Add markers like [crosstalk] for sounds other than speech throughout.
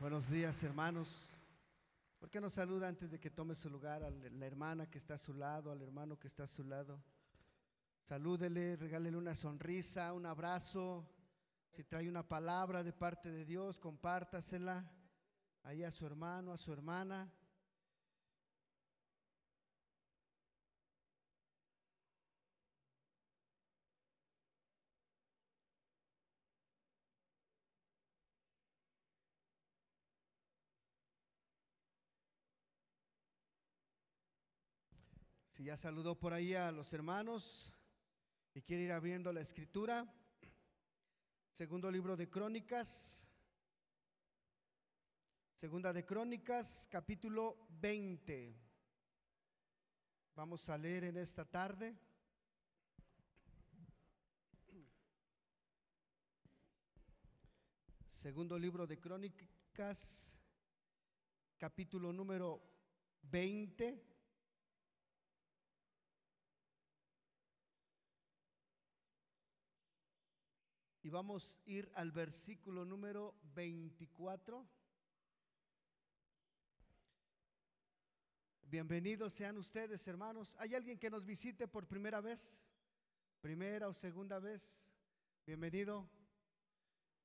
Buenos días, hermanos. ¿Por qué no saluda antes de que tome su lugar a la hermana que está a su lado, al hermano que está a su lado? Salúdele, regálele una sonrisa, un abrazo. Si trae una palabra de parte de Dios, compártasela ahí a su hermano, a su hermana. Si ya saludó por ahí a los hermanos y quiere ir abriendo la escritura, segundo libro de Crónicas, segunda de Crónicas, capítulo 20. Vamos a leer en esta tarde. Segundo libro de Crónicas, capítulo número 20. Y vamos a ir al versículo número 24. Bienvenidos sean ustedes, hermanos. ¿Hay alguien que nos visite por primera vez? ¿Primera o segunda vez? Bienvenido.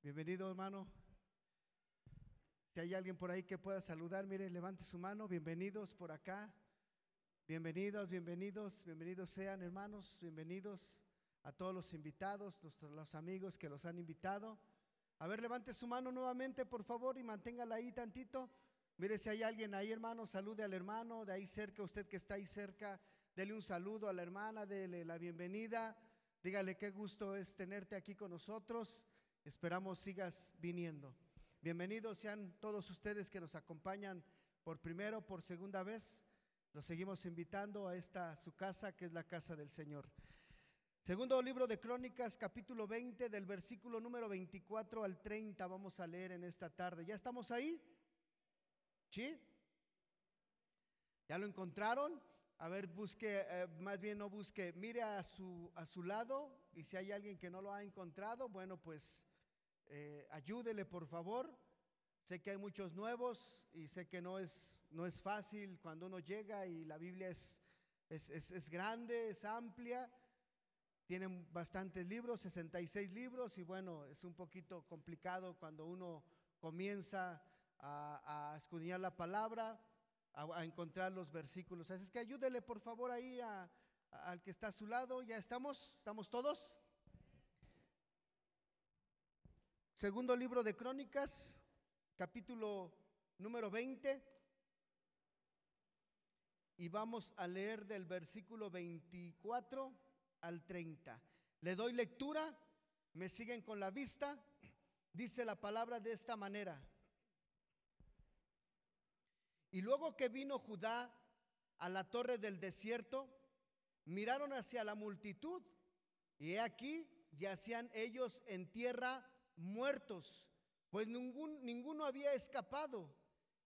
Bienvenido, hermano. Si hay alguien por ahí que pueda saludar, mire, levante su mano. Bienvenidos por acá. Bienvenidos, bienvenidos, bienvenidos sean, hermanos. Bienvenidos a todos los invitados, los, los, amigos que los han invitado. A ver, levante su mano nuevamente, por favor, y manténgala ahí tantito. Mire si hay alguien ahí, hermano, salude al hermano, de ahí cerca, usted que está ahí cerca, dele un saludo a la hermana, dele la bienvenida, dígale qué gusto es tenerte aquí con nosotros. Esperamos sigas viniendo. Bienvenidos sean todos ustedes que nos acompañan por primero, por segunda vez. Los seguimos invitando a esta su casa, que es la casa del Señor. Segundo libro de Crónicas, capítulo 20, del versículo número 24 al 30, vamos a leer en esta tarde. ¿Ya estamos ahí? ¿Sí? ¿Ya lo encontraron? A ver, busque, eh, más bien no busque, mire a su, a su lado y si hay alguien que no lo ha encontrado, bueno, pues eh, ayúdele por favor. Sé que hay muchos nuevos y sé que no es, no es fácil cuando uno llega y la Biblia es, es, es, es grande, es amplia. Tienen bastantes libros, 66 libros, y bueno, es un poquito complicado cuando uno comienza a, a escudriñar la palabra, a, a, encontrar los versículos. Así es que ayúdele por favor ahí a, al que está a su lado. ¿Ya estamos? ¿Estamos todos? Segundo libro de Crónicas, capítulo número 20. Y vamos a leer del versículo 24 al 30. Le doy lectura, me siguen con la vista. Dice la palabra de esta manera. Y luego que vino Judá a la torre del desierto, miraron hacia la multitud y he aquí yacían ellos en tierra muertos, pues ningún, ninguno había escapado.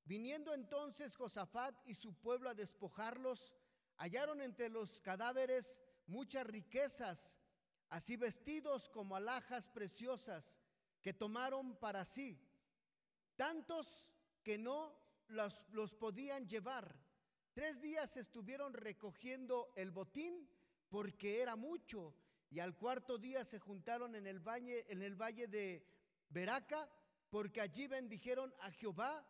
Viniendo entonces Josafat y su pueblo a despojarlos, hallaron entre los cadáveres muchas riquezas, así vestidos como alhajas preciosas que tomaron para sí, tantos que no los, los, podían llevar. Tres días estuvieron recogiendo el botín porque era mucho y al cuarto día se juntaron en el valle, en el valle de Beraca porque allí bendijeron a Jehová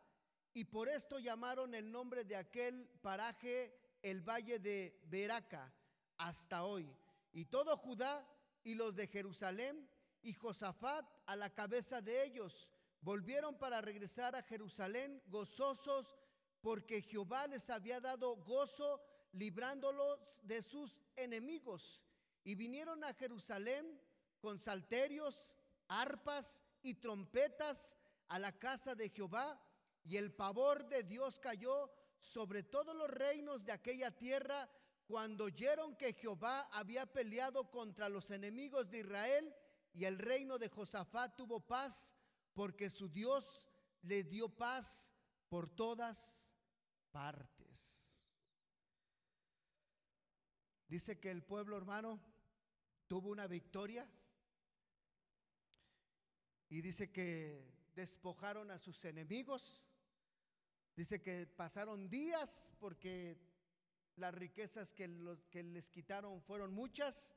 y por esto llamaron el nombre de aquel paraje el valle de Beraca hasta hoy. Y todo Judá y los de Jerusalén y Josafat a la cabeza de ellos volvieron para regresar a Jerusalén gozosos porque Jehová les había dado gozo librándolos de sus enemigos. Y vinieron a Jerusalén con salterios, arpas y trompetas a la casa de Jehová y el pavor de Dios cayó sobre todos los reinos de aquella tierra cuando oyeron que Jehová había peleado contra los enemigos de Israel y el reino de Josafat tuvo paz porque su Dios le dio paz por todas partes. Dice que el pueblo hermano tuvo una victoria y dice que despojaron a sus enemigos. Dice que pasaron días porque las riquezas que, los, que les quitaron fueron muchas.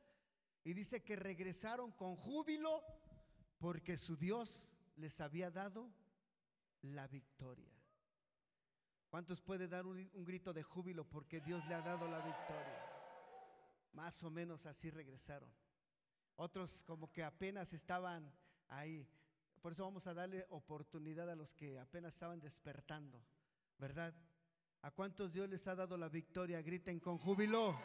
Y dice que regresaron con júbilo porque su Dios les había dado la victoria. ¿Cuántos puede dar un, un, grito de júbilo porque Dios le ha dado la victoria? Más o menos así regresaron. Otros como que apenas estaban ahí. Por eso vamos a darle oportunidad a los que apenas estaban despertando, ¿verdad? ¿A cuántos Dios les ha dado la victoria? Griten con júbilo.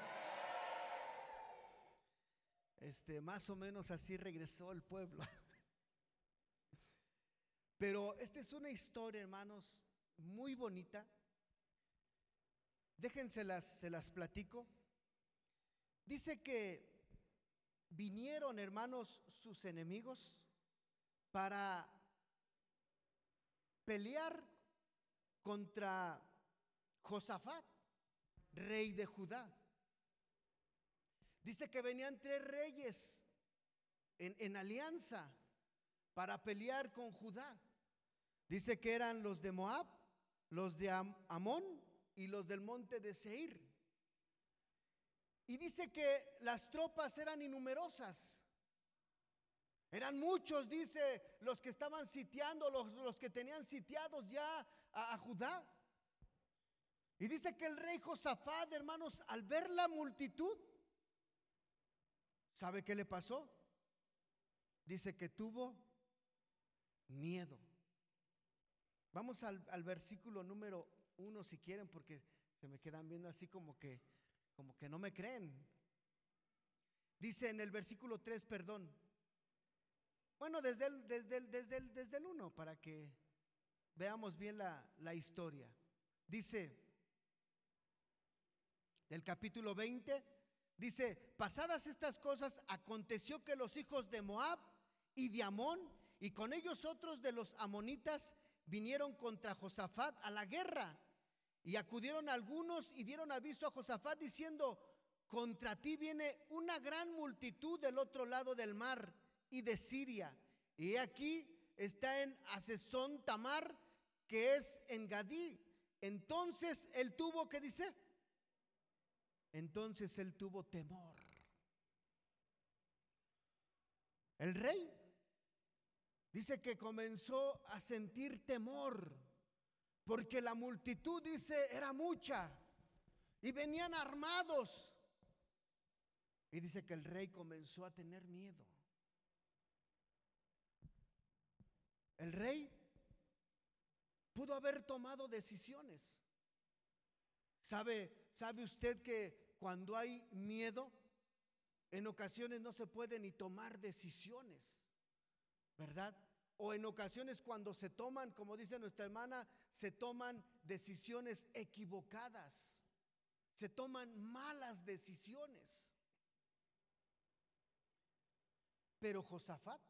Este, más o menos así regresó el pueblo. [laughs] Pero esta es una historia, hermanos, muy bonita. Déjenselas, se las platico. Dice que vinieron, hermanos, sus enemigos para pelear contra Josafat, rey de Judá. Dice que venían tres reyes en, en alianza para pelear con Judá. Dice que eran los de Moab, los de Amón y los del monte de Seir. Y dice que las tropas eran innumerosas. Eran muchos, dice, los que estaban sitiando, los, los que tenían sitiados ya a, a, Judá. Y dice que el rey Josafat, hermanos, al ver la multitud, ¿sabe qué le pasó? Dice que tuvo miedo. Vamos al, versículo número uno si quieren, porque se me quedan viendo así como que, como que no me creen. Dice en el versículo 3, perdón. Bueno, desde el, desde el, desde el, desde el 1, para que veamos bien la, la historia. Dice, del capítulo 20, dice, pasadas estas cosas, aconteció que los hijos de Moab y de Amón, y con ellos otros de los amonitas, vinieron contra Josafat a la guerra. Y acudieron algunos y dieron aviso a Josafat diciendo, contra ti viene una gran multitud del otro lado del mar y de Siria. Y aquí está en Asesón Tamar, que es en Gadí. Entonces él tuvo, ¿qué dice? Entonces él tuvo temor. El rey dice que comenzó a sentir temor, porque la multitud, dice, era mucha y venían armados. Y dice que el rey comenzó a tener miedo. El rey pudo haber tomado decisiones. ¿Sabe, sabe usted que cuando hay miedo, en ocasiones no se puede ni tomar decisiones, ¿verdad? O en ocasiones cuando se toman, como dice nuestra hermana, se toman decisiones equivocadas, se toman malas decisiones. Pero Josafat,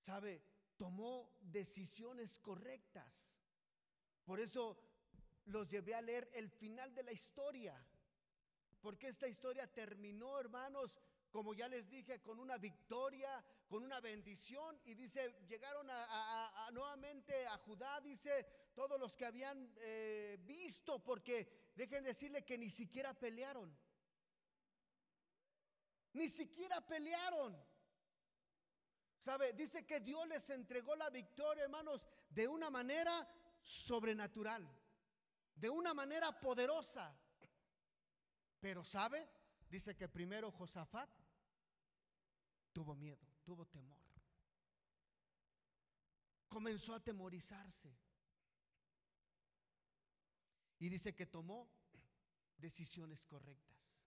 ¿sabe? tomó decisiones correctas. Por eso los llevé a leer el final de la historia. Porque esta historia terminó, hermanos, como ya les dije, con una victoria, con una bendición. Y dice, llegaron a, nuevamente a Judá, dice, todos los que habían eh, visto, porque dejen decirle que ni siquiera pelearon. Ni siquiera pelearon. ¿Sabe? Dice que Dios les entregó la victoria, hermanos, de una manera sobrenatural, de una manera poderosa. Pero ¿sabe? Dice que primero Josafat tuvo miedo, tuvo temor. Comenzó a temorizarse. Y dice que tomó decisiones correctas.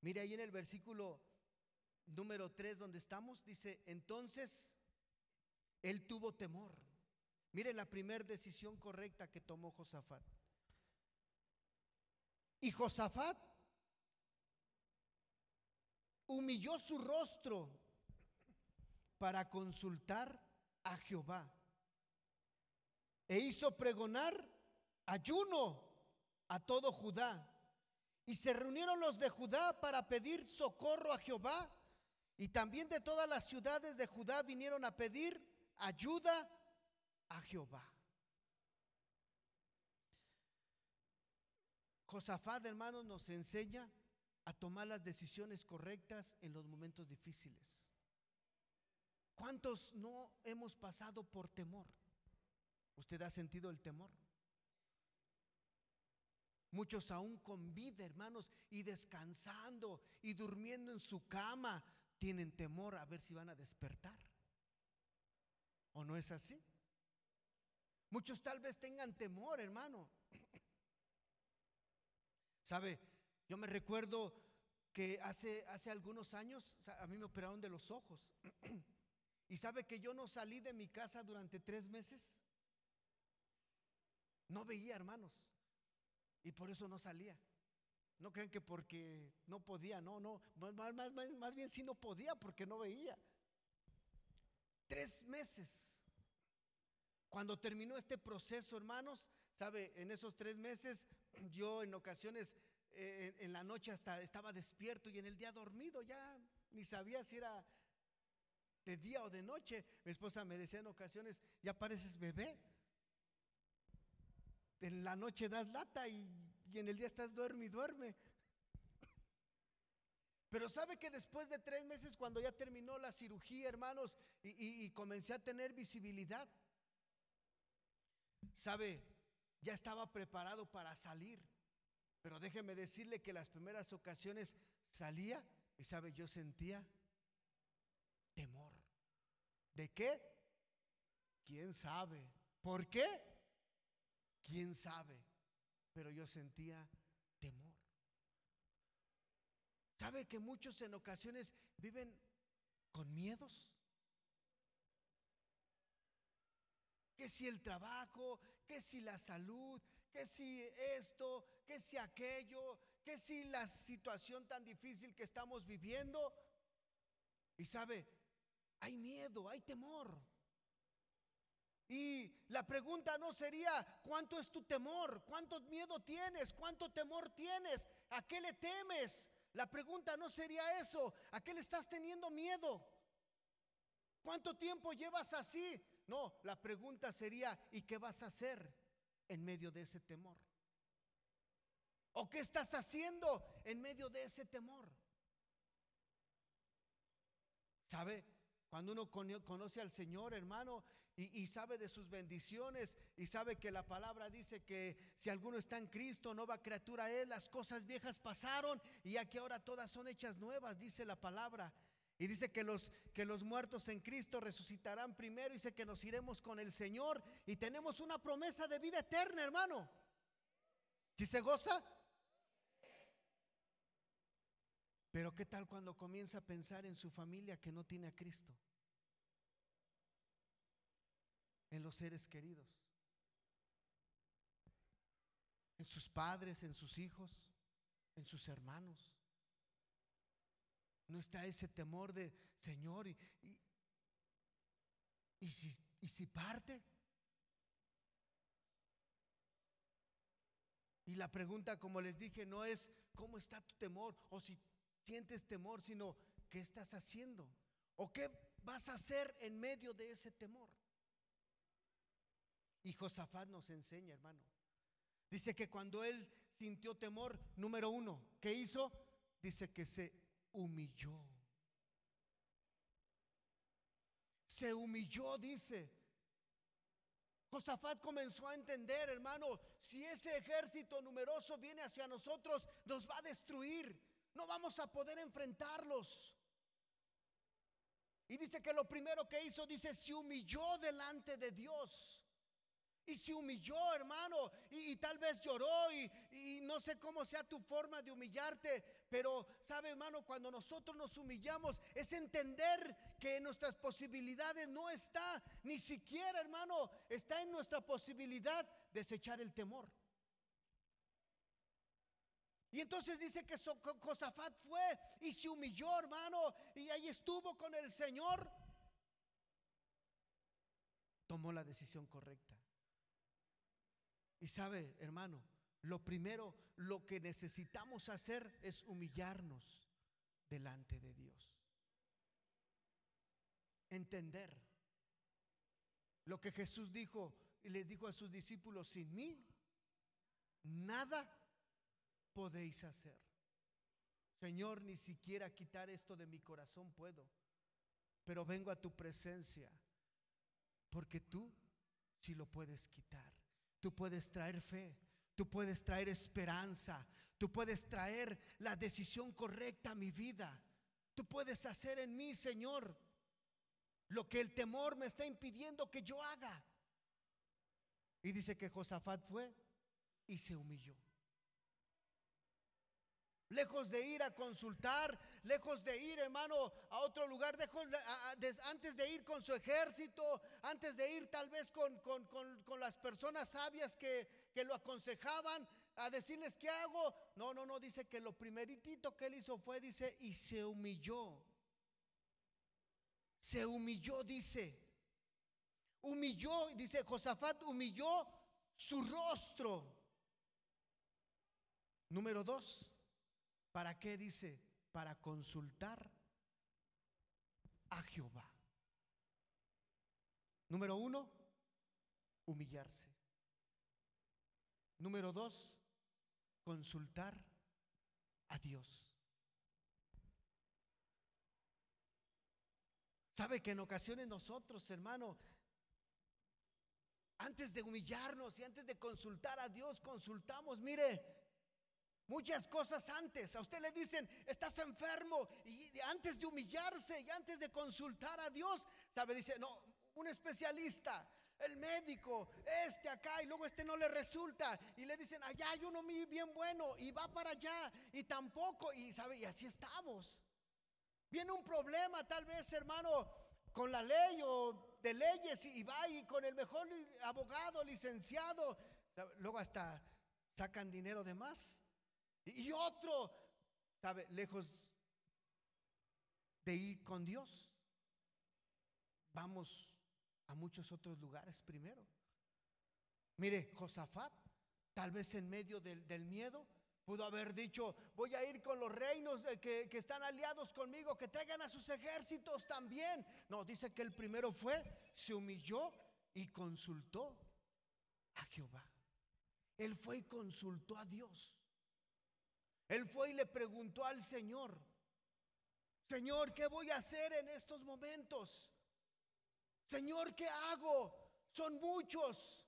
Mire ahí en el versículo número 3 donde estamos, dice, entonces él tuvo temor. Mire la primera decisión correcta que tomó Josafat. Y Josafat humilló su rostro para consultar a Jehová. E hizo pregonar ayuno a todo Judá. Y se reunieron los de Judá para pedir socorro a Jehová y también de todas las ciudades de Judá vinieron a pedir ayuda a Jehová. Josafat, hermanos, nos enseña a tomar las decisiones correctas en los momentos difíciles. ¿Cuántos no hemos pasado por temor? ¿Usted ha sentido el temor? Muchos aún con vida, hermanos, y descansando y durmiendo en su cama, tienen temor a ver si van a despertar. ¿O no es así? Muchos tal vez tengan temor, hermano. [clears throat] ¿Sabe? Yo me recuerdo que hace, hace algunos años a mí me operaron de los ojos. [clears throat] ¿Y sabe que yo no salí de mi casa durante tres meses? No veía, hermanos. Y por eso no salía. No crean que porque no podía, no, no. Más, más, más, bien sí no podía porque no veía. Tres meses. Cuando terminó este proceso, hermanos, sabe, en esos tres meses [clears throat] yo en ocasiones eh, en, la noche hasta estaba despierto y en el día dormido, ya ni sabía si era de día o de noche. Mi esposa me decía en ocasiones, ya pareces bebé. En la noche das lata y, en el día estás duerme y duerme. Pero sabe que después de tres meses, cuando ya terminó la cirugía, hermanos, y, y, comencé a tener visibilidad, sabe, ya estaba preparado para salir. Pero déjeme decirle que las primeras ocasiones salía y sabe, yo sentía temor. ¿De qué? ¿Quién sabe? ¿Por qué? ¿Quién sabe? Pero yo sentía temor. ¿Sabe que muchos en ocasiones viven con miedos? Que si el trabajo, que si la salud, que si esto, que si aquello, que si la situación tan difícil que estamos viviendo. Y sabe, hay miedo, hay temor. Y la pregunta no sería, ¿cuánto es tu temor? ¿Cuánto miedo tienes? ¿Cuánto temor tienes? ¿A qué le temes? La pregunta no sería eso, ¿a qué le estás teniendo miedo? ¿Cuánto tiempo llevas así? No, la pregunta sería, ¿y qué vas a hacer en medio de ese temor? ¿O qué estás haciendo en medio de ese temor? ¿Sabe? Cuando uno conoce al Señor, hermano, y, sabe de sus bendiciones, y sabe que la palabra dice que si alguno está en Cristo, nueva criatura es, las cosas viejas pasaron, y ya que ahora todas son hechas nuevas, dice la palabra. Y dice que los, que los muertos en Cristo resucitarán primero, dice que nos iremos con el Señor, y tenemos una promesa de vida eterna, hermano. Si se goza, pero ¿qué tal cuando comienza a pensar en su familia que no tiene a Cristo? En los seres queridos. En sus padres, en sus hijos, en sus hermanos. No está ese temor de, Señor, y, y, si, y si parte. Y la pregunta, como les dije, no es cómo está tu temor o si sientes temor, sino qué estás haciendo o qué vas a hacer en medio de ese temor. Y Josafat nos enseña, hermano. Dice que cuando él sintió temor, número uno, ¿qué hizo? Dice que se humilló. Se humilló, dice. Josafat comenzó a entender, hermano, si ese ejército numeroso viene hacia nosotros, nos va a destruir no vamos a poder enfrentarlos. Y dice que lo primero que hizo, dice, se humilló delante de Dios. Y se humilló, hermano, y, tal vez lloró, y, y, no sé cómo sea tu forma de humillarte, pero sabe, hermano, cuando nosotros nos humillamos es entender que nuestras posibilidades no está, ni siquiera, hermano, está en nuestra posibilidad desechar el temor. Y entonces dice que Josafat fue y se humilló, hermano, y ahí estuvo con el Señor. Tomó la decisión correcta. Y sabe, hermano, lo primero, lo que necesitamos hacer es humillarnos delante de Dios. Entender lo que Jesús dijo y les dijo a sus discípulos, sin mí, nada podéis hacer. Señor, ni siquiera quitar esto de mi corazón puedo, pero vengo a tu presencia, porque tú sí lo puedes quitar. Tú puedes traer fe, tú puedes traer esperanza, tú puedes traer la decisión correcta a mi vida. Tú puedes hacer en mí, Señor, lo que el temor me está impidiendo que yo haga. Y dice que Josafat fue y se humilló. Lejos de ir a consultar, lejos de ir, hermano, a otro lugar, antes de ir con su ejército, antes de ir tal vez con, con, las personas sabias que, que lo aconsejaban, a decirles qué hago. No, no, no, dice que lo primeritito que él hizo fue, dice, y se humilló. Se humilló, dice. Humilló, dice Josafat, humilló su rostro. Número dos, ¿para qué dice? Para consultar a Jehová. Número uno, humillarse. Número dos, consultar a Dios. Sabe que en ocasiones nosotros, hermano, antes de humillarnos y antes de consultar a Dios, consultamos, mire, muchas cosas antes. A usted le dicen, estás enfermo. Y antes de humillarse y antes de consultar a Dios, sabe, dice, no, un especialista, el médico, este acá, y luego este no le resulta. Y le dicen, allá hay uno bien bueno, y va para allá, y tampoco, y sabe, y así estamos. Viene un problema, tal vez, hermano, con la ley o de leyes, y va y con el mejor abogado, licenciado, luego hasta sacan dinero de más. Y otro, sabe, lejos de ir con Dios, vamos a muchos otros lugares primero. Mire, Josafat, tal vez en medio del, miedo, pudo haber dicho, voy a ir con los reinos que, que, están aliados conmigo, que traigan a sus ejércitos también. No, dice que el primero fue, se humilló y consultó a Jehová. Él fue y consultó a Dios. Él fue y le preguntó al Señor, Señor, ¿qué voy a hacer en estos momentos? Señor, ¿qué hago? Son muchos.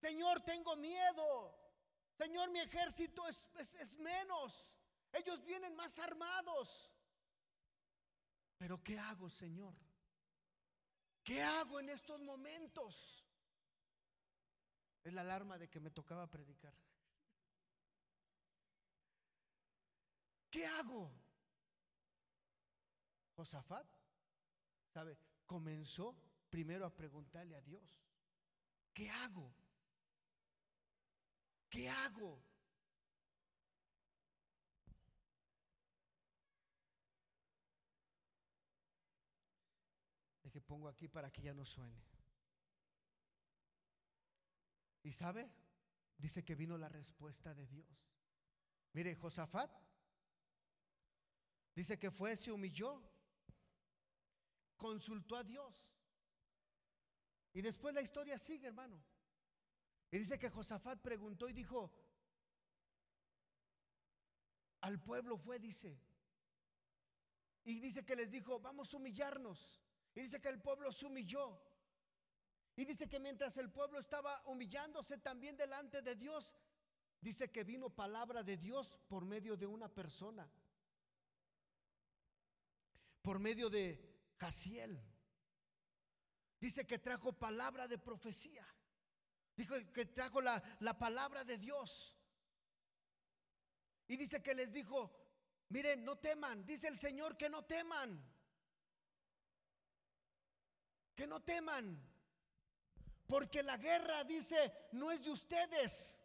Señor, tengo miedo. Señor, mi ejército es, menos. Ellos vienen más armados. Pero ¿qué hago, Señor? ¿Qué hago en estos momentos? Es la alarma de que me tocaba predicar. ¿Qué hago? Josafat, ¿sabe? Comenzó primero a preguntarle a Dios, ¿qué hago? ¿Qué hago? Que pongo aquí para que ya no suene. ¿Y sabe? Dice que vino la respuesta de Dios. Mire, Josafat dice que fue, se humilló consultó a Dios. Y después la historia sigue, hermano. Y dice que Josafat preguntó y dijo, al pueblo fue, dice. Y dice que les dijo, vamos a humillarnos. Y dice que el pueblo se humilló. Y dice que mientras el pueblo estaba humillándose también delante de Dios, dice que vino palabra de Dios por medio de una persona. Por medio de Casiel. Dice que trajo palabra de profecía. Dijo que trajo la, la palabra de Dios. Y dice que les dijo, miren, no teman. Dice el Señor que no teman. Que no teman. Porque la guerra, dice, no es de ustedes.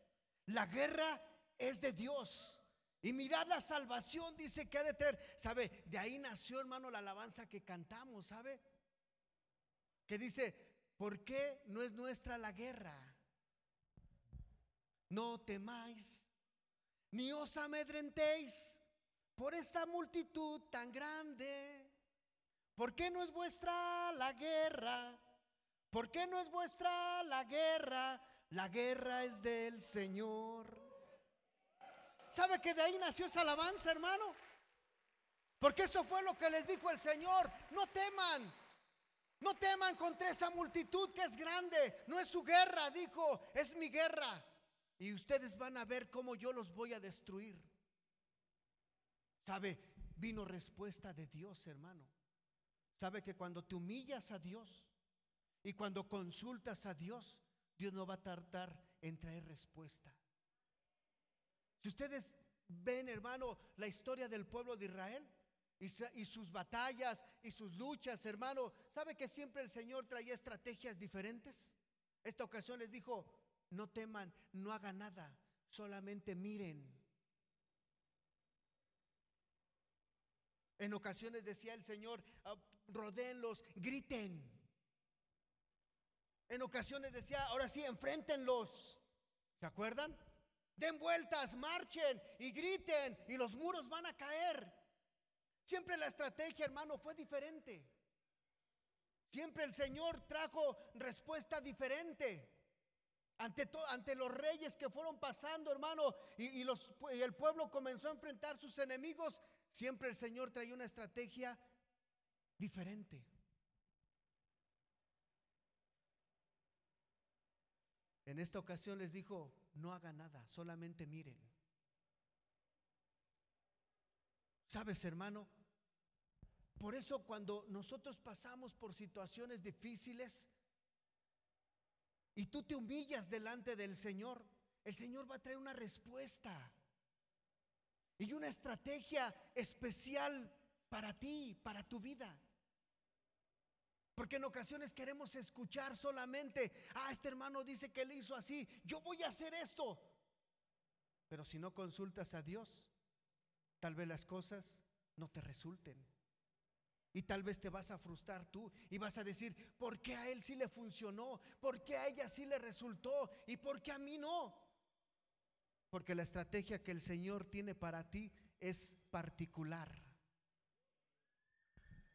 La guerra es de Dios. Y mirad la salvación, dice que ha de tener. ¿Sabe? De ahí nació, hermano, la alabanza que cantamos, ¿sabe? Que dice, ¿por qué no es nuestra la guerra? No temáis, ni os amedrentéis por esa multitud tan grande. ¿Por qué no es vuestra la guerra? ¿Por qué no es vuestra la guerra? La guerra es del Señor. ¿Sabe que de ahí nació esa alabanza, hermano? Porque eso fue lo que les dijo el Señor. No teman. No teman contra esa multitud que es grande. No es su guerra, dijo. Es mi guerra. Y ustedes van a ver cómo yo los voy a destruir. ¿Sabe? Vino respuesta de Dios, hermano. ¿Sabe que cuando te humillas a Dios y cuando consultas a Dios, Dios no va a tardar en traer respuesta? Si ustedes ven, hermano, la historia del pueblo de Israel y, sus batallas y sus luchas, hermano, ¿sabe que siempre el Señor traía estrategias diferentes? Esta ocasión les dijo, no teman, no hagan nada, solamente miren. En ocasiones decía el Señor, ah, rodeenlos, griten. En ocasiones decía, ahora sí, enfréntenlos. ¿Se acuerdan? Den vueltas, marchen y griten y los muros van a caer. Siempre la estrategia, hermano, fue diferente. Siempre el Señor trajo respuesta diferente. Ante, ante los reyes que fueron pasando, hermano, y, y el pueblo comenzó a enfrentar sus enemigos, siempre el Señor traía una estrategia diferente. En esta ocasión les dijo, no haga nada, solamente miren. ¿Sabes, hermano? Por eso cuando nosotros pasamos por situaciones difíciles y tú te humillas delante del Señor, el Señor va a traer una respuesta y una estrategia especial para ti, para tu vida. Porque en ocasiones queremos escuchar solamente, ah, este hermano dice que él hizo así, yo voy a hacer esto. Pero si no consultas a Dios, tal vez las cosas no te resulten. Y tal vez te vas a frustrar tú y vas a decir, ¿por qué a él sí le funcionó? ¿Por qué a ella sí le resultó? ¿Y por qué a mí no? Porque la estrategia que el Señor tiene para ti es particular.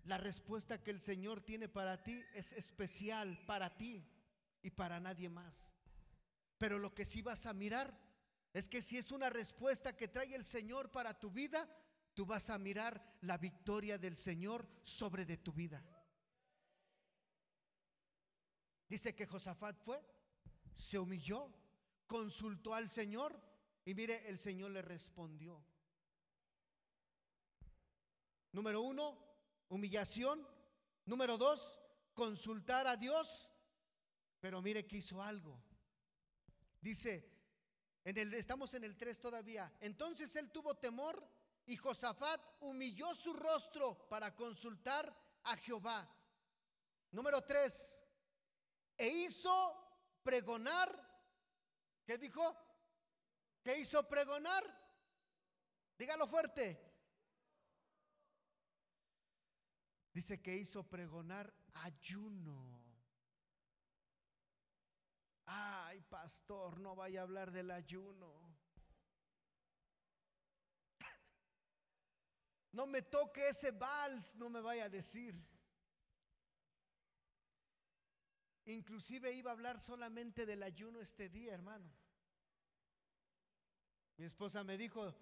La respuesta que el Señor tiene para ti es especial para ti y para nadie más. Pero lo que sí vas a mirar es que si es una respuesta que trae el Señor para tu vida, tú vas a mirar la victoria del Señor sobre de tu vida. Dice que Josafat fue, se humilló, consultó al Señor y mire, el Señor le respondió. Número uno, humillación. Número dos, consultar a Dios. Pero mire que hizo algo. Dice, en el, estamos en el 3 todavía. Entonces él tuvo temor y Josafat humilló su rostro para consultar a Jehová. Número tres, e hizo pregonar, ¿qué dijo? ¿Qué hizo pregonar? Dígalo fuerte. Dice que hizo pregonar ayuno. Ay, pastor, no vaya a hablar del ayuno. [laughs] No me toque ese vals, no me vaya a decir. Inclusive iba a hablar solamente del ayuno este día, hermano. Mi esposa me dijo,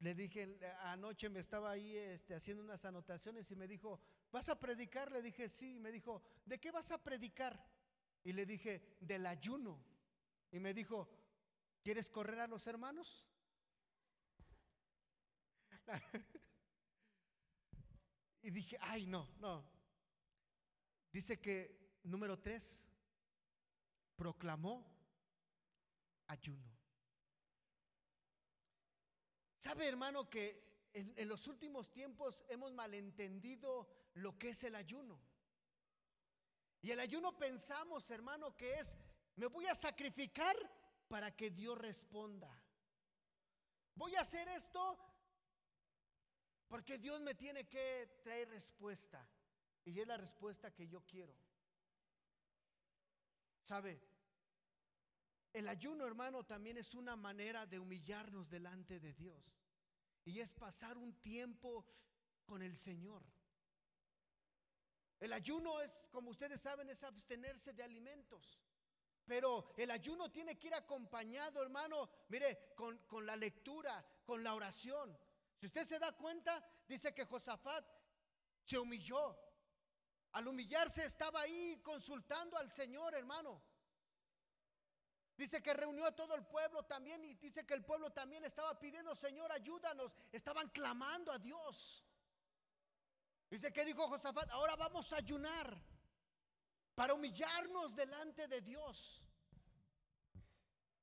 le dije, anoche me estaba ahí este, haciendo unas anotaciones y me dijo, ¿vas a predicar? Le dije, sí. Y me dijo, ¿de qué vas a predicar? Y le dije, del ayuno. Y me dijo, ¿quieres correr a los hermanos? [laughs] Y dije, ay, no, no. Dice que, número tres, proclamó ayuno. ¿Sabe, hermano, que en, los últimos tiempos hemos malentendido lo que es el ayuno? Y el ayuno pensamos, hermano, que es, me voy a sacrificar para que Dios responda. Voy a hacer esto porque Dios me tiene que traer respuesta. Y es la respuesta que yo quiero. ¿Sabe? El ayuno, hermano, también es una manera de humillarnos delante de Dios. Y es pasar un tiempo con el Señor. El ayuno es, como ustedes saben, es abstenerse de alimentos. Pero el ayuno tiene que ir acompañado, hermano, mire, con, con, la lectura, con la oración. Si usted se da cuenta, dice que Josafat se humilló. Al humillarse estaba ahí consultando al Señor, hermano. Dice que reunió a todo el pueblo también y dice que el pueblo también estaba pidiendo, Señor, ayúdanos. Estaban clamando a Dios. Dice que dijo Josafat, ahora vamos a ayunar para humillarnos delante de Dios.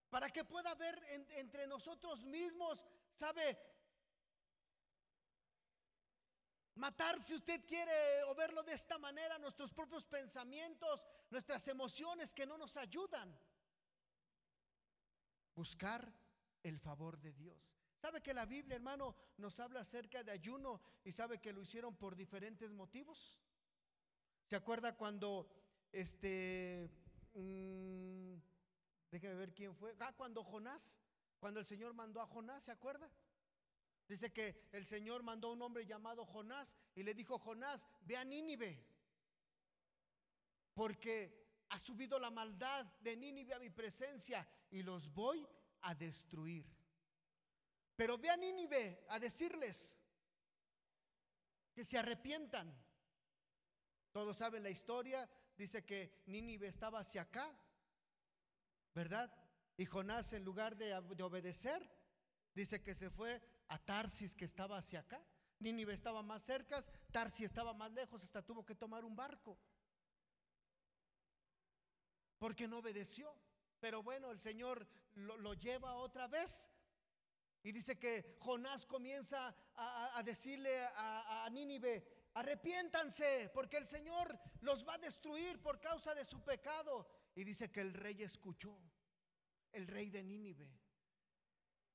Para que pueda haber entre nosotros mismos, ¿sabe? Matar, si usted quiere, o verlo de esta manera, nuestros propios pensamientos, nuestras emociones que no nos ayudan. Buscar el favor de Dios. ¿Sabe que la Biblia, hermano, nos habla acerca de ayuno y sabe que lo hicieron por diferentes motivos? ¿Se acuerda cuando, este, mm, déjeme ver quién fue? Ah, cuando Jonás, cuando el Señor mandó a Jonás, ¿se acuerda? Dice que el Señor mandó a un hombre llamado Jonás y le dijo, Jonás, ve a Nínive, porque ha subido la maldad de Nínive a mi presencia y los voy a destruir. Pero ve a Nínive a decirles que se arrepientan. Todos saben la historia, dice que Nínive estaba hacia acá, ¿verdad? Y Jonás en lugar de, de obedecer, dice que se fue a Tarsis que estaba hacia acá. Nínive estaba más cerca, Tarsis estaba más lejos, hasta tuvo que tomar un barco. Porque no obedeció. Pero bueno, el Señor lo, lo lleva otra vez y dice que Jonás comienza a, decirle a, a Nínive, arrepiéntanse, porque el Señor los va a destruir por causa de su pecado. Y dice que el rey escuchó, el rey de Nínive.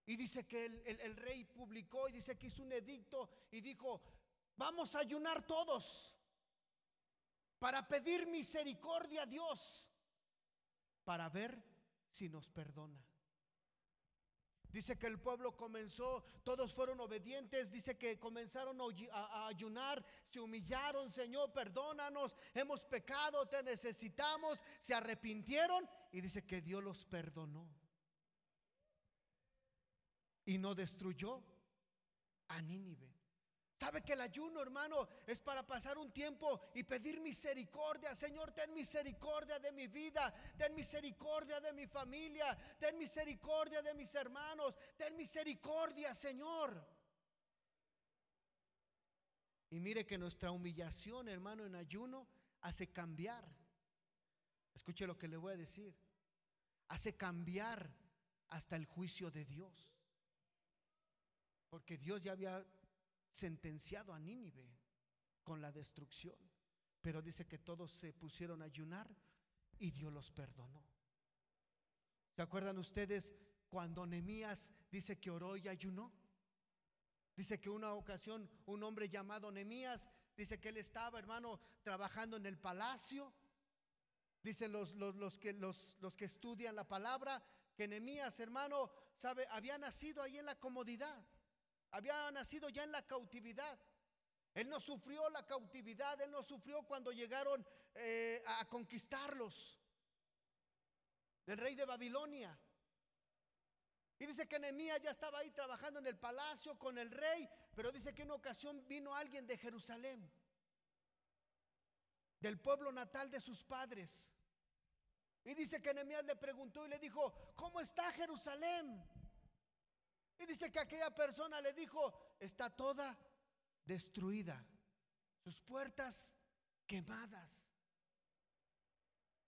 Y dice que el, el, rey publicó y dice que hizo un edicto y dijo, vamos a ayunar todos para pedir misericordia a Dios, para ver si nos perdona. Dice que el pueblo comenzó, todos fueron obedientes, dice que comenzaron a, ayunar, se humillaron, Señor, perdónanos, hemos pecado, te necesitamos, se arrepintieron y dice que Dios los perdonó. Y no destruyó a Nínive. ¿Sabe que el ayuno, hermano, es para pasar un tiempo y pedir misericordia? Señor, ten misericordia de mi vida, ten misericordia de mi familia, ten misericordia de mis hermanos, ten misericordia, Señor. Y mire que nuestra humillación, hermano, en ayuno hace cambiar. Escuche lo que le voy a decir. Hace cambiar hasta el juicio de Dios. Porque Dios ya había sentenciado a Nínive con la destrucción. Pero dice que todos se pusieron a ayunar y Dios los perdonó. ¿Se acuerdan ustedes cuando Nemías dice que oró y ayunó? Dice que una ocasión un hombre llamado Nemías dice que él estaba, hermano, trabajando en el palacio. Dicen los, los, que, los, los que estudian la palabra que Nemías, hermano, sabe, había nacido ahí en la comodidad había nacido ya en la cautividad. Él no sufrió la cautividad, él no sufrió cuando llegaron eh, a conquistarlos. El rey de Babilonia. Y dice que Nehemías ya estaba ahí trabajando en el palacio con el rey, pero dice que en una ocasión vino alguien de Jerusalén, del pueblo natal de sus padres. Y dice que Nehemías le preguntó y le dijo, ¿cómo está Jerusalén? Y dice que aquella persona le dijo, está toda destruida, sus puertas quemadas,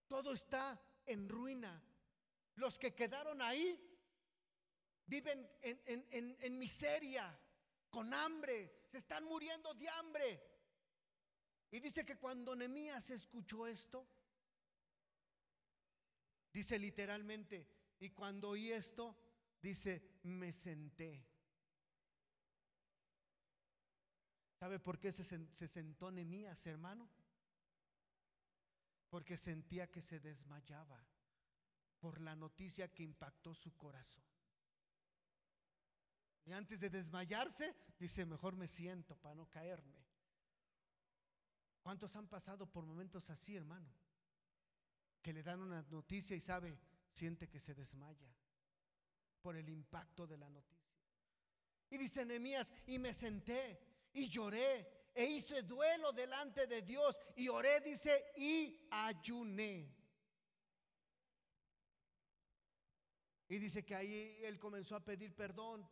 todo está en ruina. Los que quedaron ahí viven en, miseria, con hambre, se están muriendo de hambre. Y dice que cuando Nemías escuchó esto, dice literalmente, y cuando oí esto, Dice, me senté. ¿Sabe por qué se, se sentó Nemías, hermano? Porque sentía que se desmayaba por la noticia que impactó su corazón. Y antes de desmayarse, dice, mejor me siento para no caerme. ¿Cuántos han pasado por momentos así, hermano? Que le dan una noticia y sabe, siente que se desmaya por el impacto de la noticia. Y dice Nehemías, y me senté y lloré e hice duelo delante de Dios y oré, dice, y ayuné. Y dice que ahí él comenzó a pedir perdón.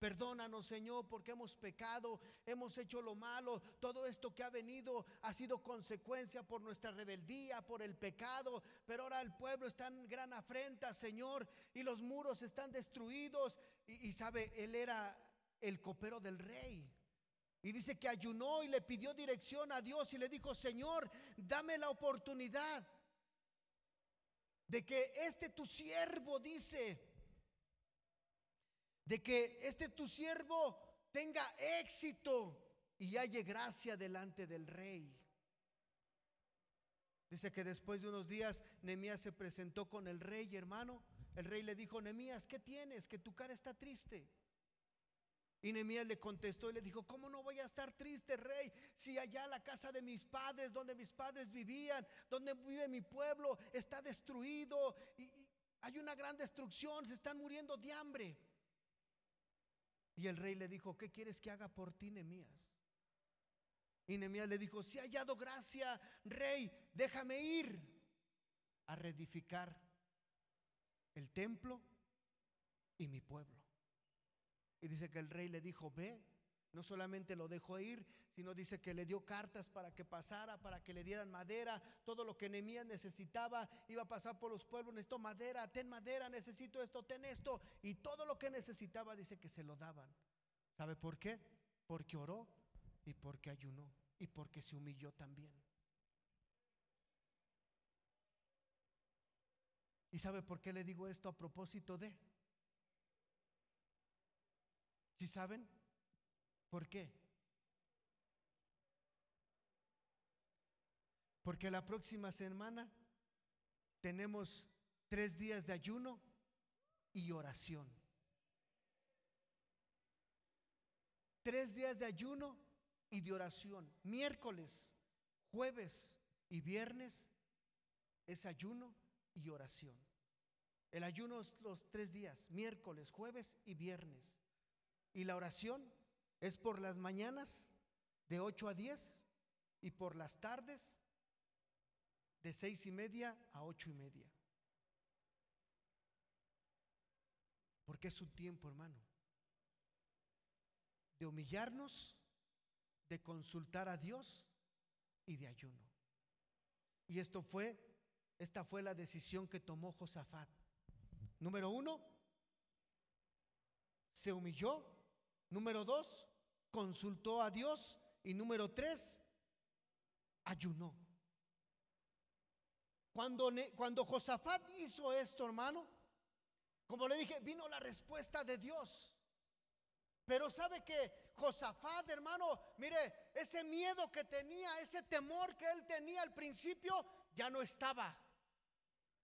Perdónanos, Señor, porque hemos pecado, hemos hecho lo malo. Todo esto que ha venido ha sido consecuencia por nuestra rebeldía, por el pecado. Pero ahora el pueblo está en gran afrenta, Señor, y los muros están destruidos. Y, sabe, él era el copero del rey. Y dice que ayunó y le pidió dirección a Dios y le dijo, Señor, dame la oportunidad de que este tu siervo dice, de que este tu siervo tenga éxito y halle gracia delante del rey. Dice que después de unos días Nemías se presentó con el rey, hermano. El rey le dijo, Nemías, ¿qué tienes? Que tu cara está triste. Y Nehemías le contestó y le dijo, ¿cómo no voy a estar triste, rey? Si allá la casa de mis padres, donde mis padres vivían, donde vive mi pueblo, está destruido y, hay una gran destrucción, se están muriendo de hambre. Y el rey le dijo, ¿qué quieres que haga por ti, Nehemías? Y Nehemías le dijo, si he hallado gracia, rey, déjame ir a reedificar el templo y mi pueblo. Y dice que el rey le dijo, ve, no solamente lo dejó ir, sino dice que le dio cartas para que pasara, para que le dieran madera, todo lo que Nehemías necesitaba, iba a pasar por los pueblos, necesito madera, ten madera, necesito esto, ten esto, y todo lo que necesitaba dice que se lo daban. ¿Sabe por qué? Porque oró y porque ayunó y porque se humilló también. ¿Y sabe por qué le digo esto a propósito de? ¿Sí saben? ¿Por qué? Porque la próxima semana tenemos tres días de ayuno y oración. Tres días de ayuno y de oración. Miércoles, jueves y viernes es ayuno y oración. El ayuno es los tres días, miércoles, jueves y viernes. Y la oración es por las mañanas de 8 a 10 y por las tardes de seis y media a ocho y media. Porque es un tiempo, hermano, de humillarnos, de consultar a Dios y de ayuno. Y esto fue, esta fue la decisión que tomó Josafat. Número uno, se humilló Número dos, consultó a Dios. Y número tres, ayunó. Cuando, cuando Josafat hizo esto, hermano, como le dije, vino la respuesta de Dios. Pero sabe que Josafat, hermano, mire, ese miedo que tenía, ese temor que él tenía al principio, ya no estaba.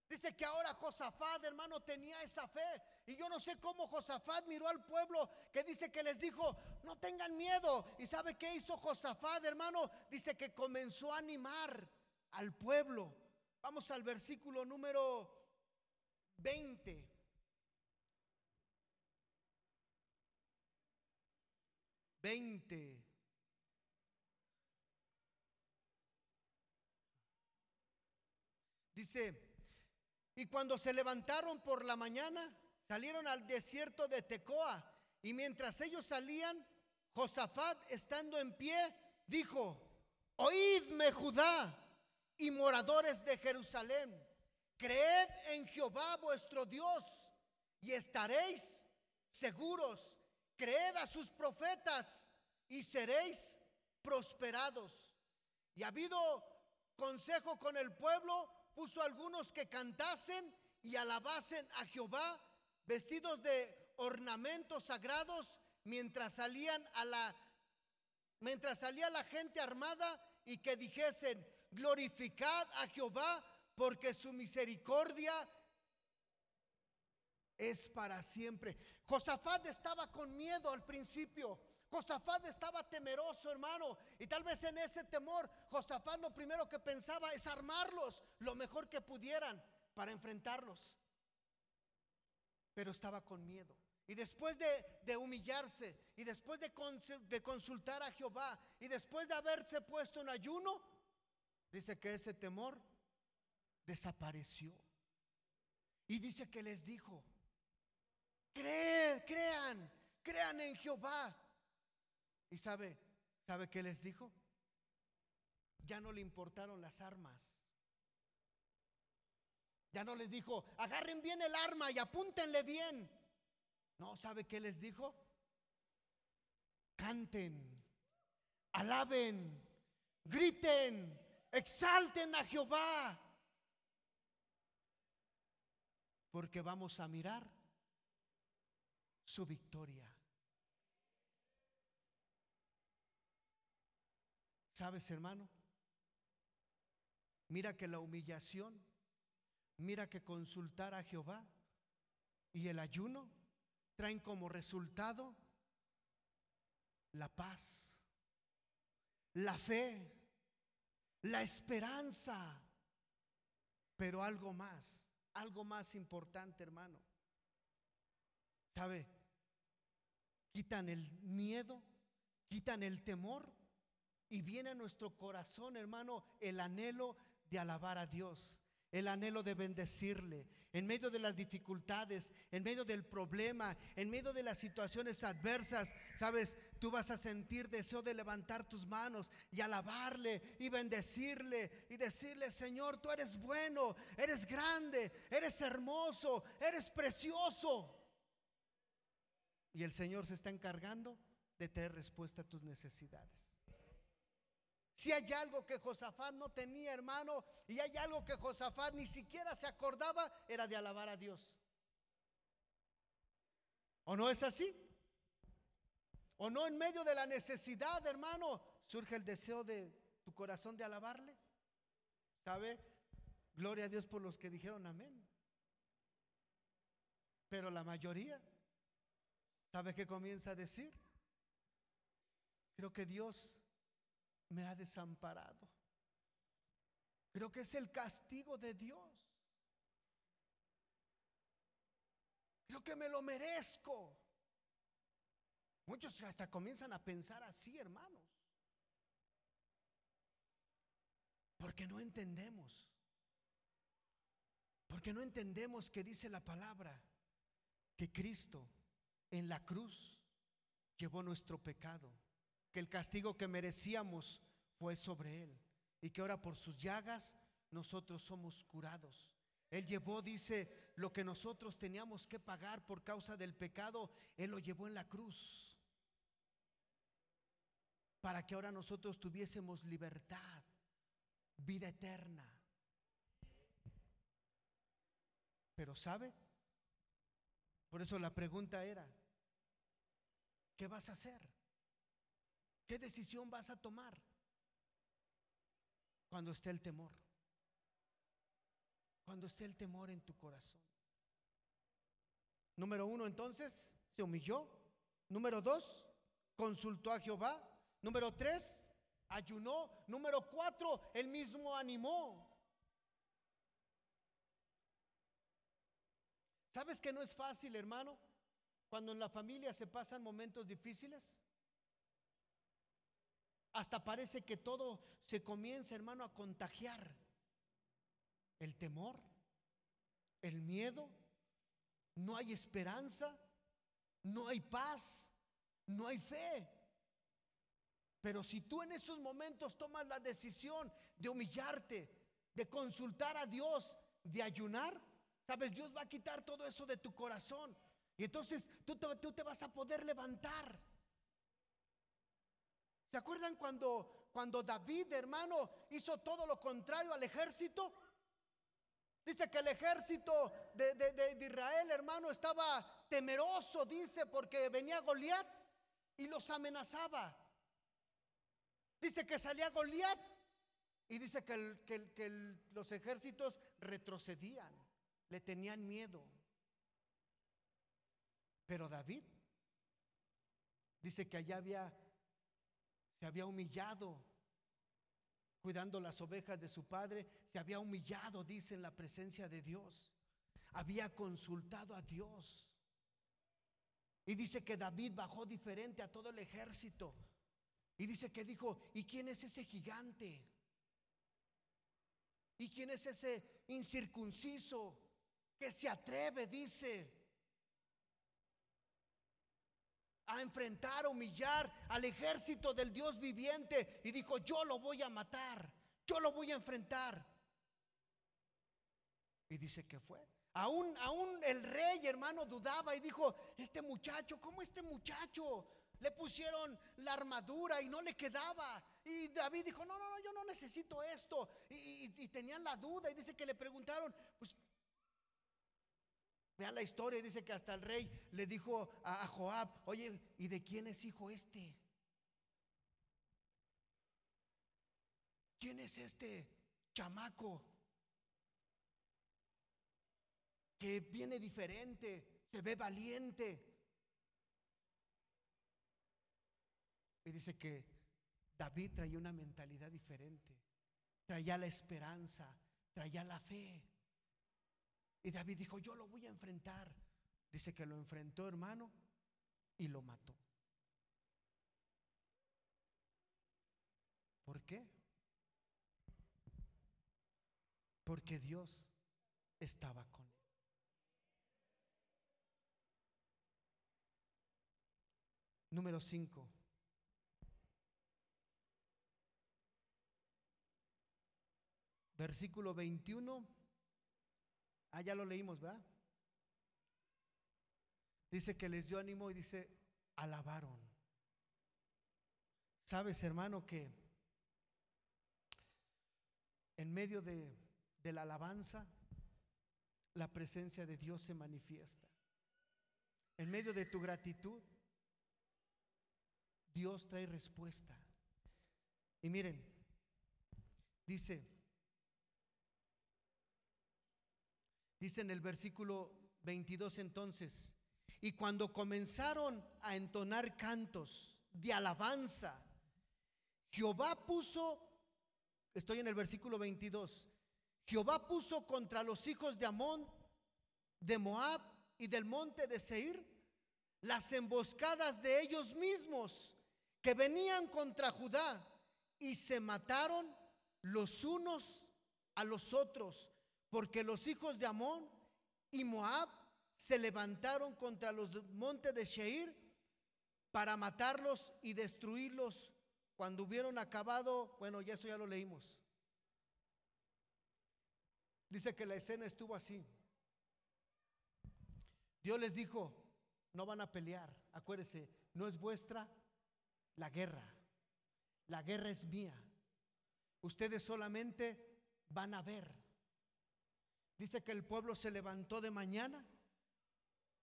Dice que ahora Josafat, hermano, tenía esa fe. Y yo no sé cómo Josafat miró al pueblo que dice que les dijo, no tengan miedo. ¿Y sabe qué hizo Josafat, hermano? Dice que comenzó a animar al pueblo. Vamos al versículo número 20. Veinte. Dice, y cuando se levantaron por la mañana, salieron al desierto de Tecoa. Y mientras ellos salían, Josafat, estando en pie, dijo, oídme Judá y moradores de Jerusalén, creed en Jehová vuestro Dios y estaréis seguros. Creed a sus profetas y seréis prosperados. Y ha habido consejo con el pueblo, puso algunos que cantasen y alabasen a Jehová vestidos de ornamentos sagrados mientras salían a la mientras salía la gente armada y que dijesen glorificad a Jehová porque su misericordia es para siempre. Josafat estaba con miedo al principio Josafat estaba temeroso, hermano. Y tal vez en ese temor, Josafat lo primero que pensaba es armarlos lo mejor que pudieran para enfrentarlos. Pero estaba con miedo. Y después de, humillarse, y después de, de consultar a Jehová, y después de haberse puesto en ayuno, dice que ese temor desapareció. Y dice que les dijo, crean, crean, crean en Jehová. ¿Y sabe, sabe qué les dijo? Ya no le importaron las armas. Ya no les dijo, agarren bien el arma y apúntenle bien. No, ¿sabe qué les dijo? Canten, alaben, griten, exalten a Jehová. Porque vamos a mirar su victoria. ¿Sabes, hermano? Mira que la humillación, mira que consultar a Jehová y el ayuno traen como resultado la paz, la fe, la esperanza, pero algo más, algo más importante, hermano. ¿Sabe? Quitan el miedo, quitan el temor y viene a nuestro corazón, hermano, el anhelo de alabar a Dios, el anhelo de bendecirle, en medio de las dificultades, en medio del problema, en medio de las situaciones adversas, sabes, tú vas a sentir deseo de levantar tus manos y alabarle y bendecirle y decirle, Señor, tú eres bueno, eres grande, eres hermoso, eres precioso. Y el Señor se está encargando de tener respuesta a tus necesidades. Si hay algo que Josafat no tenía, hermano, y hay algo que Josafat ni siquiera se acordaba, era de alabar a Dios. ¿O no es así? ¿O no en medio de la necesidad, hermano, surge el deseo de tu corazón de alabarle? ¿Sabe? Gloria a Dios por los que dijeron amén. Pero la mayoría, ¿sabe qué comienza a decir? Creo que Dios me ha desamparado. Creo que es el castigo de Dios. Creo que me lo merezco. Muchos hasta comienzan a pensar así, hermanos. Porque no entendemos. Porque no entendemos que dice la palabra que Cristo en la cruz llevó nuestro pecado que el castigo que merecíamos fue sobre Él y que ahora por sus llagas nosotros somos curados. Él llevó, dice, lo que nosotros teníamos que pagar por causa del pecado, Él lo llevó en la cruz. Para que ahora nosotros tuviésemos libertad, vida eterna. Pero ¿sabe? Por eso la pregunta era, ¿qué vas a hacer? ¿Qué decisión vas a tomar cuando esté el temor? Cuando esté el temor en tu corazón. Número uno, entonces, se humilló. Número dos, consultó a Jehová. Número tres, ayunó. Número cuatro, él mismo animó. ¿Sabes que no es fácil, hermano? Cuando en la familia se pasan momentos difíciles. Hasta parece que todo se comienza, hermano, a contagiar. El temor, el miedo, no hay esperanza, no hay paz, no hay fe. Pero si tú en esos momentos tomas la decisión de humillarte, de consultar a Dios, de ayunar, sabes, Dios va a quitar todo eso de tu corazón. Y entonces tú te, tú te vas a poder levantar. ¿Se acuerdan cuando, cuando David, hermano, hizo todo lo contrario al ejército? Dice que el ejército de, de, Israel, hermano, estaba temeroso, dice, porque venía Goliat y los amenazaba. Dice que salía Goliat y dice que, que los ejércitos retrocedían, le tenían miedo. Pero David Dice que allá había, se había humillado cuidando las ovejas de su padre, se había humillado, dice, en la presencia de Dios. Había consultado a Dios. Y dice que David bajó diferente a todo el ejército. Y dice que dijo, ¿y quién es ese gigante? ¿Y quién es ese incircunciso que se atreve, dice, a enfrentar, a humillar al ejército del Dios viviente? Y dijo, yo lo voy a matar, yo lo voy a enfrentar. Y dice que fue. Aún, aún el rey hermano dudaba y dijo, este muchacho, ¿cómo este muchacho? Le pusieron la armadura y no le quedaba. Y David dijo, no, no, no, yo no necesito esto. Y, tenían la duda y dice que le preguntaron, pues, vean la historia, dice que hasta el rey le dijo a, a Joab, oye, ¿y de quién es hijo este? ¿Quién es este chamaco? que viene diferente, se ve valiente. Y dice que David traía una mentalidad diferente, traía la esperanza, traía la fe. Y David dijo, yo lo voy a enfrentar. Dice que lo enfrentó, hermano, y lo mató. ¿Por qué? Porque Dios estaba con él. Número 5. Versículo 21. Ah, ya lo leímos, ¿verdad? Dice que les dio ánimo y dice, alabaron. Sabes, hermano, que en medio de, de la alabanza, la presencia de Dios se manifiesta. En medio de tu gratitud, Dios trae respuesta. Y miren, dice, dice en el versículo 22 entonces, y cuando comenzaron a entonar cantos de alabanza, Jehová puso, estoy en el versículo 22, Jehová puso contra los hijos de Amón, de Moab y del monte de Seir las emboscadas de ellos mismos que venían contra Judá y se mataron los unos a los otros, porque los hijos de Amón y Moab se levantaron contra los montes de Sheir para matarlos y destruirlos. Cuando hubieron acabado, bueno, ya eso ya lo leímos. Dice que la escena estuvo así. Dios les dijo, no van a pelear, acuérdense, no es vuestra, la guerra. La guerra es mía. Ustedes solamente van a ver. Dice que el pueblo se levantó de mañana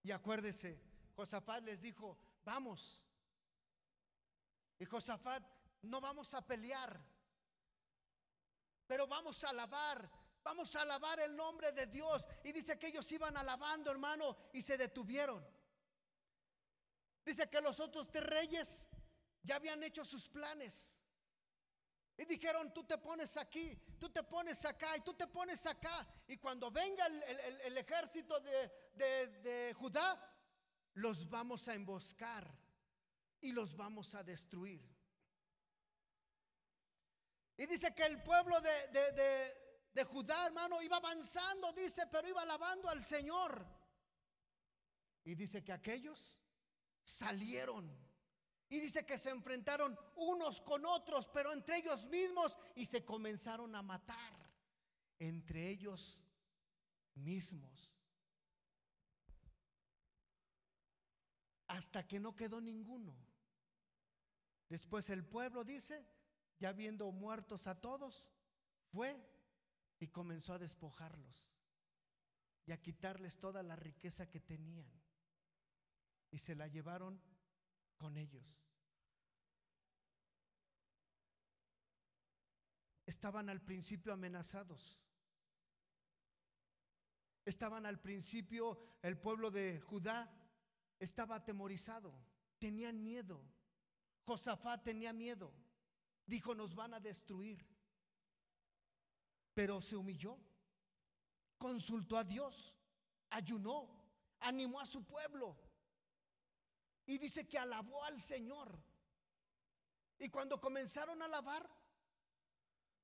y acuérdese, Josafat les dijo, vamos. Y Josafat, no vamos a pelear, pero vamos a alabar, vamos a alabar el nombre de Dios. Y dice que ellos iban alabando, hermano, y se detuvieron. Dice que los otros tres reyes ya habían hecho sus planes. Y dijeron, tú te pones aquí, tú te pones acá y tú te pones acá. Y cuando venga el, ejército de, Judá, los vamos a emboscar y los vamos a destruir. Y dice que el pueblo de, de, Judá, hermano, iba avanzando, dice, pero iba alabando al Señor. Y dice que aquellos salieron y dice que se enfrentaron unos con otros, pero entre ellos mismos, y se comenzaron a matar entre ellos mismos. Hasta que no quedó ninguno. Después el pueblo dice, ya viendo muertos a todos, fue y comenzó a despojarlos y a quitarles toda la riqueza que tenían. Y se la llevaron con ellos. Estaban al principio amenazados. Estaban al principio, el pueblo de Judá estaba atemorizado, tenían miedo. Josafat tenía miedo. Dijo, nos van a destruir. Pero se humilló, consultó a Dios, ayunó, animó a su pueblo. Y dice que alabó al Señor. Y cuando comenzaron a alabar,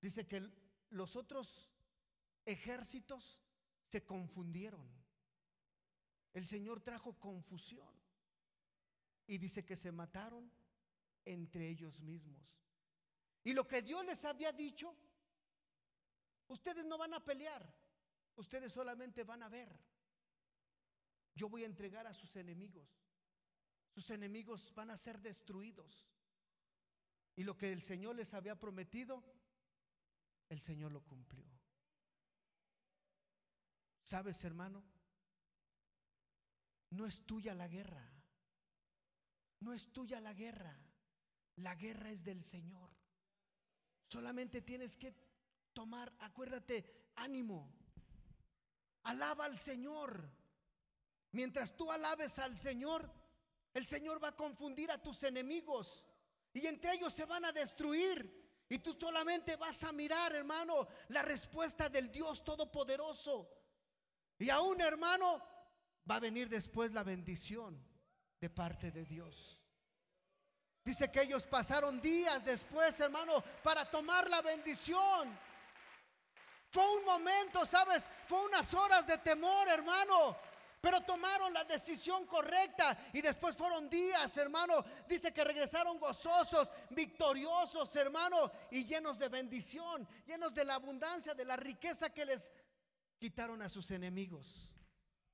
dice que los otros ejércitos se confundieron. El Señor trajo confusión. Y dice que se mataron entre ellos mismos. Y lo que Dios les había dicho, ustedes no van a pelear, ustedes solamente van a ver. Yo voy a entregar a sus enemigos. Sus enemigos van a ser destruidos. Y lo que el Señor les había prometido, el Señor lo cumplió. ¿Sabes, hermano? No es tuya la guerra. No es tuya la guerra. La guerra es del Señor. Solamente tienes que tomar, acuérdate, ánimo. Alaba al Señor. Mientras tú alabes al Señor, el Señor va a confundir a tus enemigos. Y entre ellos se van a destruir. Y tú solamente vas a mirar, hermano, la respuesta del Dios Todopoderoso. Y aún, hermano, va a venir después la bendición de parte de Dios. Dice que ellos pasaron días después, hermano, para tomar la bendición. Fue un momento, ¿sabes? Fue unas horas de temor, hermano. Pero tomaron la decisión correcta y después fueron días, hermano. Dice que regresaron gozosos, victoriosos, hermano, y llenos de bendición, llenos de la abundancia, de la riqueza que les quitaron a sus enemigos.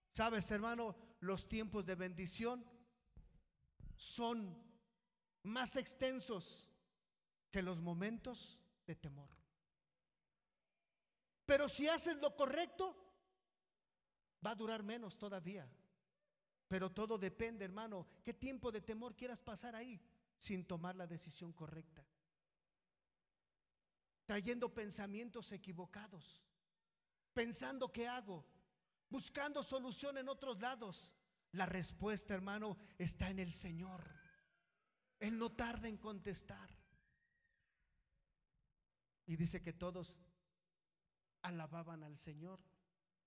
Sabes, hermano, los tiempos de bendición son más extensos que los momentos de temor. Pero si haces lo correcto, va a durar menos todavía. Pero todo depende, hermano, qué tiempo de temor quieras pasar ahí sin tomar la decisión correcta. Trayendo pensamientos equivocados pensando qué hago, buscando solución en otros lados. La respuesta, hermano, está en el Señor. Él no tarda en contestar. Y dice que todos alababan al Señor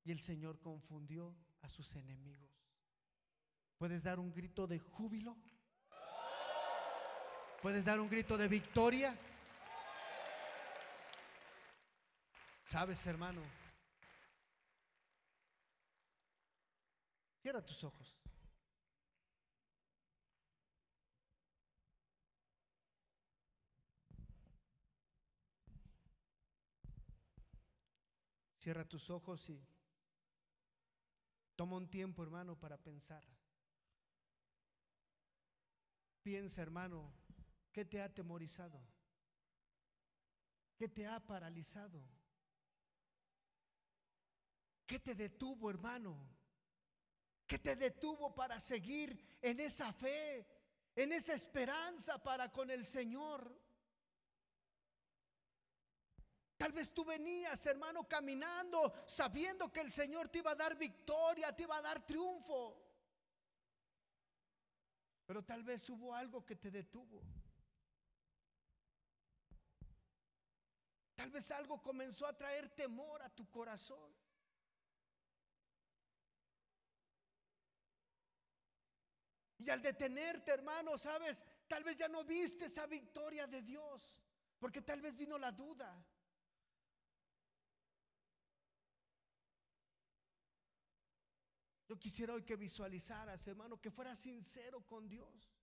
y el Señor confundió a sus enemigos. ¿Puedes dar un grito de júbilo? ¿Puedes dar un grito de victoria? ¿Sabes, hermano? Cierra tus ojos. Cierra tus ojos y toma un tiempo, hermano, para pensar. Piensa, hermano, ¿qué te ha atemorizado? ¿Qué te ha paralizado? ¿Qué te detuvo, hermano? que te detuvo para seguir en esa fe, en esa esperanza para con el Señor. Tal vez tú venías, hermano, caminando sabiendo que el Señor te iba a dar victoria, te iba a dar triunfo. Pero tal vez hubo algo que te detuvo. Tal vez algo comenzó a traer temor a tu corazón. Y al detenerte, hermano, sabes, tal vez ya no viste esa victoria de Dios, porque tal vez vino la duda. Yo quisiera hoy que visualizaras, hermano, que fueras sincero con Dios.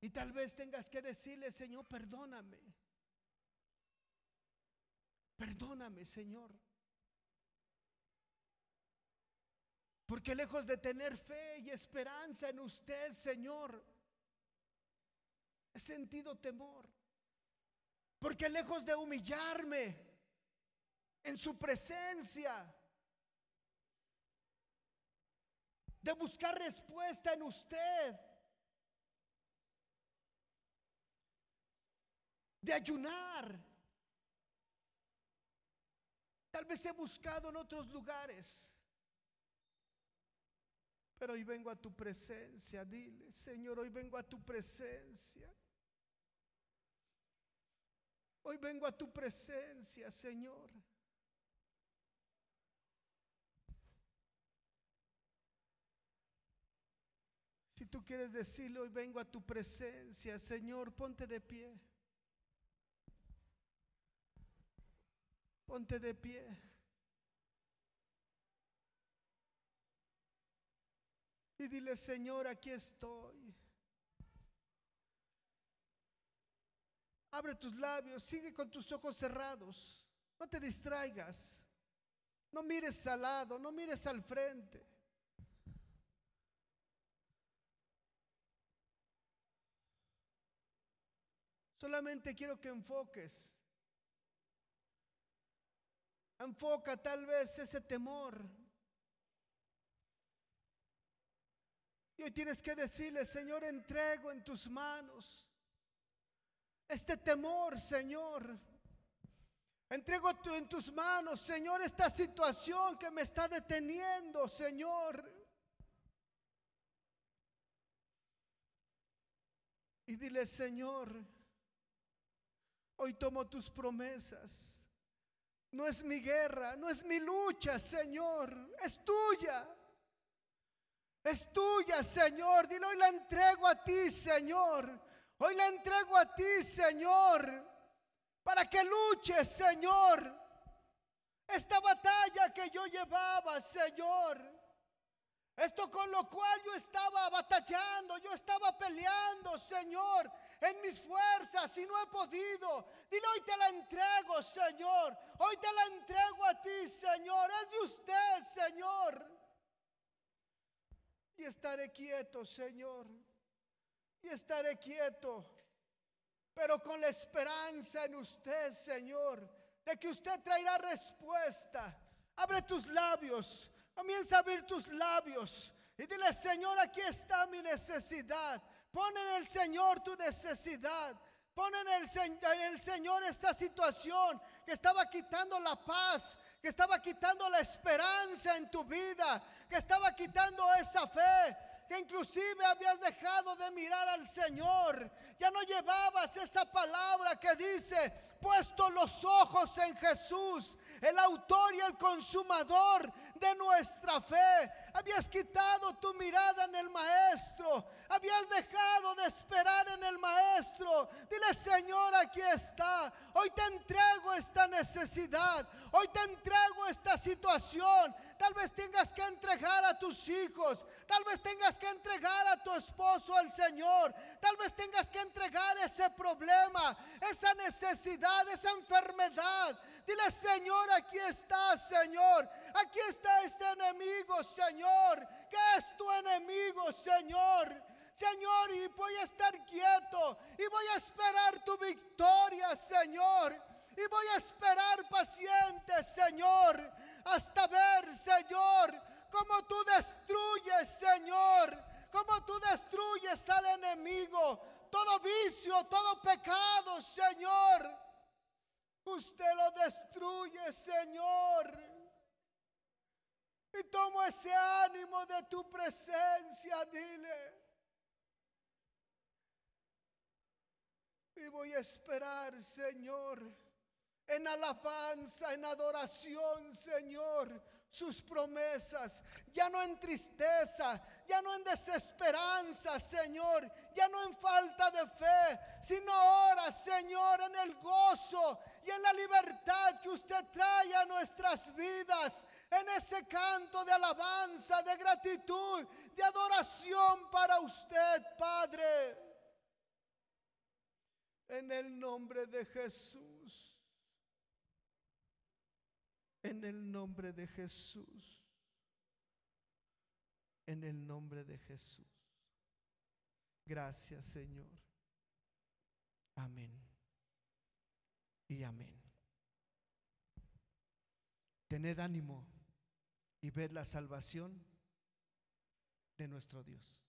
Y tal vez tengas que decirle, Señor, perdóname. Perdóname, Señor. Porque lejos de tener fe y esperanza en usted, Señor, he sentido temor. Porque lejos de humillarme en su presencia, de buscar respuesta en usted, de ayunar, tal vez he buscado en otros lugares Pero hoy vengo a tu presencia, dile, Señor, hoy vengo a tu presencia. Hoy vengo a tu presencia, Señor. Si tú quieres decirle, hoy vengo a tu presencia, Señor, ponte de pie. Ponte de pie. Y dile, Señor, aquí estoy. Abre tus labios, sigue con tus ojos cerrados. No te distraigas. No mires al lado, no mires al frente. Solamente quiero que enfoques. Enfoca tal vez ese temor. Y hoy tienes que decirle, Señor, entrego en tus manos este temor, Señor. Entrego en tus manos, Señor, esta situación que me está deteniendo, Señor. Y dile, Señor, hoy tomo tus promesas. No es mi guerra, no es mi lucha, Señor, es tuya. Es tuya, Señor. Dile, hoy la entrego a ti, Señor. Hoy la entrego a ti, Señor, para que luches, Señor, esta batalla que yo llevaba, Señor. Esto con lo cual yo estaba batallando, yo estaba peleando, Señor, en mis fuerzas y no he podido. Dile, hoy te la entrego, Señor. Hoy te la entrego a ti, Señor. Es de usted, Señor. Y estaré quieto, Señor y estaré quieto, pero con la esperanza en usted, Señor, de que usted traerá respuesta. Abre tus labios, comienza a abrir tus labios y dile, Señor, aquí está mi necesidad. Pon en el Señor tu necesidad. Pon en el, el Señor esta situación que estaba quitando la paz, que estaba quitando la esperanza en tu vida, que estaba quitando esa fe, que inclusive habías dejado de mirar al Señor. Ya no llevabas esa palabra que dice, puesto los ojos en Jesús, el autor y el consumador de nuestra fe. Habías quitado tu mirada en el Maestro. Habías dejado de esperar en el Maestro. Dile, Señor, aquí está. Hoy te entrego esta necesidad. Hoy te entrego esta situación. Tal vez tengas que entregar a tus hijos. Tal vez tengas que entregar a tu esposo al Señor. Tal vez tengas que entregar ese problema, esa necesidad, esa enfermedad. Dile, Señor, aquí está, Señor. Aquí está este enemigo, Señor. ¿Qué es tu enemigo, Señor? Señor, y voy a estar quieto y voy a esperar tu victoria, Señor. Y voy a esperar paciente, Señor, hasta ver, Señor, cómo tú destruyes, Señor, cómo tú destruyes al enemigo, todo vicio, todo pecado, Señor. Usted lo destruye, Señor. Y tomo ese ánimo de tu presencia, dile. Y voy a esperar, Señor, en alabanza, en adoración, Señor, sus promesas, ya no en tristeza, ya no en desesperanza, Señor, ya no en falta de fe, sino ahora, Señor, en el gozo y en la libertad que usted trae a nuestras vidas, en ese canto de alabanza, de gratitud, de adoración para usted, Padre. En el nombre de Jesús en el nombre de Jesús. En el nombre de Jesús. Gracias Señor. Amén. Y amén. Tened ánimo y ved la salvación de nuestro Dios.